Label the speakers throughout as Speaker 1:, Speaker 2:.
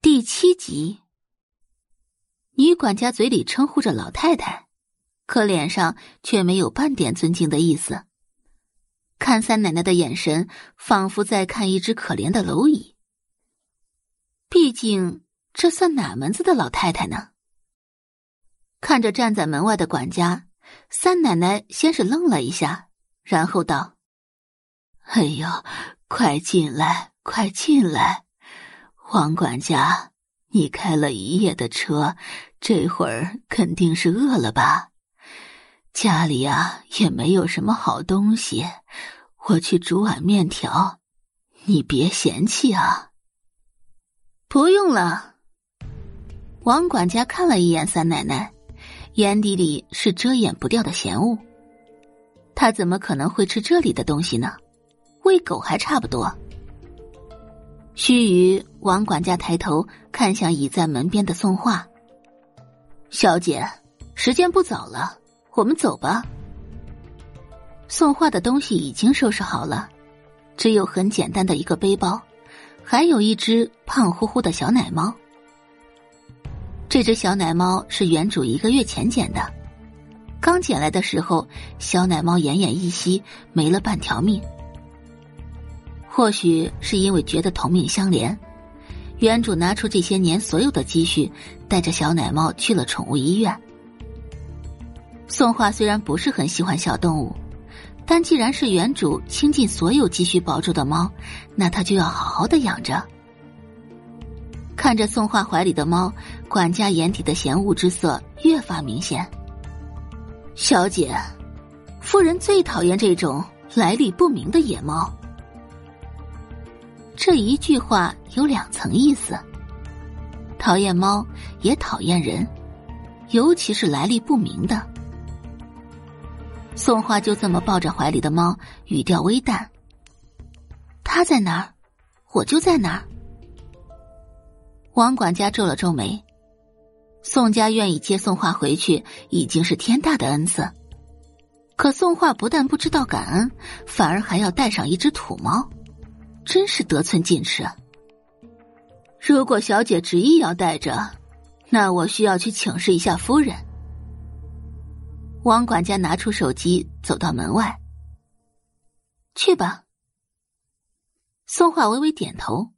Speaker 1: 第七集，女管家嘴里称呼着老太太，可脸上却没有半点尊敬的意思。看三奶奶的眼神，仿佛在看一只可怜的蝼蚁。毕竟，这算哪门子的老太太呢？看着站在门外的管家，三奶奶先是愣了一下，然后道：“哎呦，快进来，快进来！王管家，你开了一夜的车，这会儿肯定是饿了吧？家里呀也没有什么好东西，我去煮碗面条，你别嫌弃啊。”不用了。王管家看了一眼三奶奶。眼底里是遮掩不掉的嫌恶，他怎么可能会吃这里的东西呢？喂狗还差不多。须臾，王管家抬头看向倚在门边的宋画，小姐，时间不早了，我们走吧。宋画的东西已经收拾好了，只有很简单的一个背包，还有一只胖乎乎的小奶猫。这只小奶猫是原主一个月前捡的，刚捡来的时候，小奶猫奄奄一息，没了半条命。或许是因为觉得同命相连，原主拿出这些年所有的积蓄，带着小奶猫去了宠物医院。宋画虽然不是很喜欢小动物，但既然是原主倾尽所有积蓄保住的猫，那他就要好好的养着。看着宋画怀里的猫，管家眼底的嫌恶之色越发明显。小姐，夫人最讨厌这种来历不明的野猫。这一句话有两层意思：讨厌猫，也讨厌人，尤其是来历不明的。宋画就这么抱着怀里的猫，语调微淡：“他在哪儿，我就在哪儿。”王管家皱了皱眉，宋家愿意接宋画回去已经是天大的恩赐，可宋画不但不知道感恩，反而还要带上一只土猫，真是得寸进尺。如果小姐执意要带着，那我需要去请示一下夫人。王管家拿出手机，走到门外，去吧。宋画微微点头。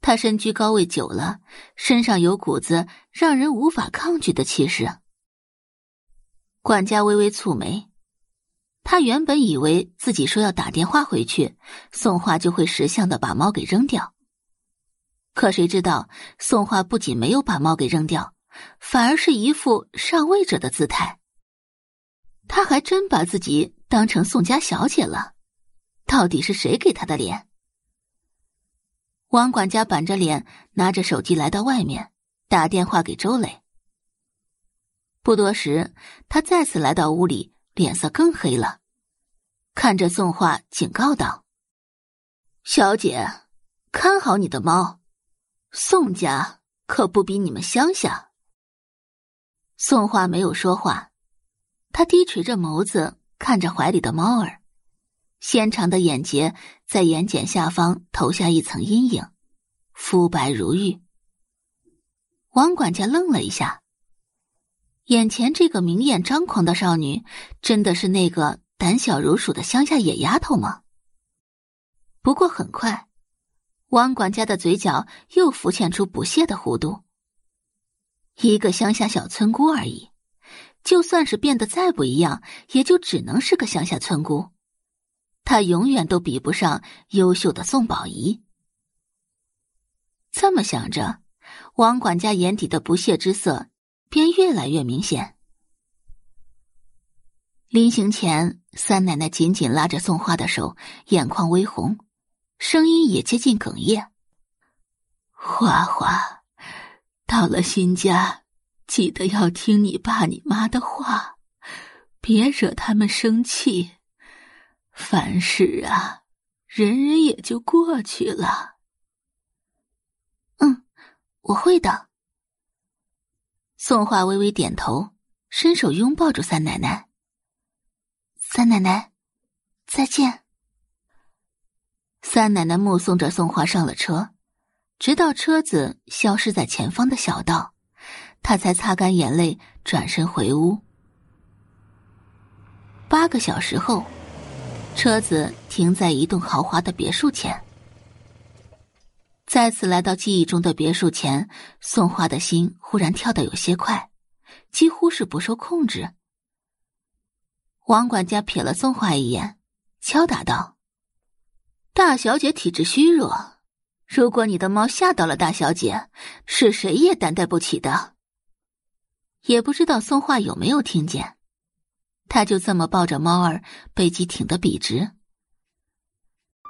Speaker 1: 他身居高位久了，身上有股子让人无法抗拒的气势。管家微微蹙眉，他原本以为自己说要打电话回去，宋画就会识相的把猫给扔掉。可谁知道，宋画不仅没有把猫给扔掉，反而是一副上位者的姿态。他还真把自己当成宋家小姐了，到底是谁给他的脸？王管家板着脸，拿着手机来到外面，打电话给周磊。不多时，他再次来到屋里，脸色更黑了，看着宋画，警告道：“小姐，看好你的猫，宋家可不比你们乡下。”宋画没有说话，他低垂着眸子看着怀里的猫儿。纤长的眼睫在眼睑下方投下一层阴影，肤白如玉。王管家愣了一下，眼前这个明艳张狂的少女，真的是那个胆小如鼠的乡下野丫头吗？不过很快，王管家的嘴角又浮现出不屑的弧度。一个乡下小村姑而已，就算是变得再不一样，也就只能是个乡下村姑。她永远都比不上优秀的宋宝仪。这么想着，王管家眼底的不屑之色便越来越明显。临行前，三奶奶紧紧拉着宋花的手，眼眶微红，声音也接近哽咽：“花花，到了新家，记得要听你爸你妈的话，别惹他们生气。”凡事啊，忍忍也就过去了。嗯，我会的。宋画微微点头，伸手拥抱住三奶奶。三奶奶，再见。三奶奶目送着宋画上了车，直到车子消失在前方的小道，她才擦干眼泪，转身回屋。八个小时后，车子停在一栋豪华的别墅前。再次来到记忆中的别墅前，宋画的心忽然跳得有些快，几乎是不受控制。王管家瞥了宋画一眼，敲打道：“大小姐体质虚弱，如果你的猫吓到了大小姐，是谁也担待不起的。”也不知道宋画有没有听见，他就这么抱着猫儿，背脊挺得笔直。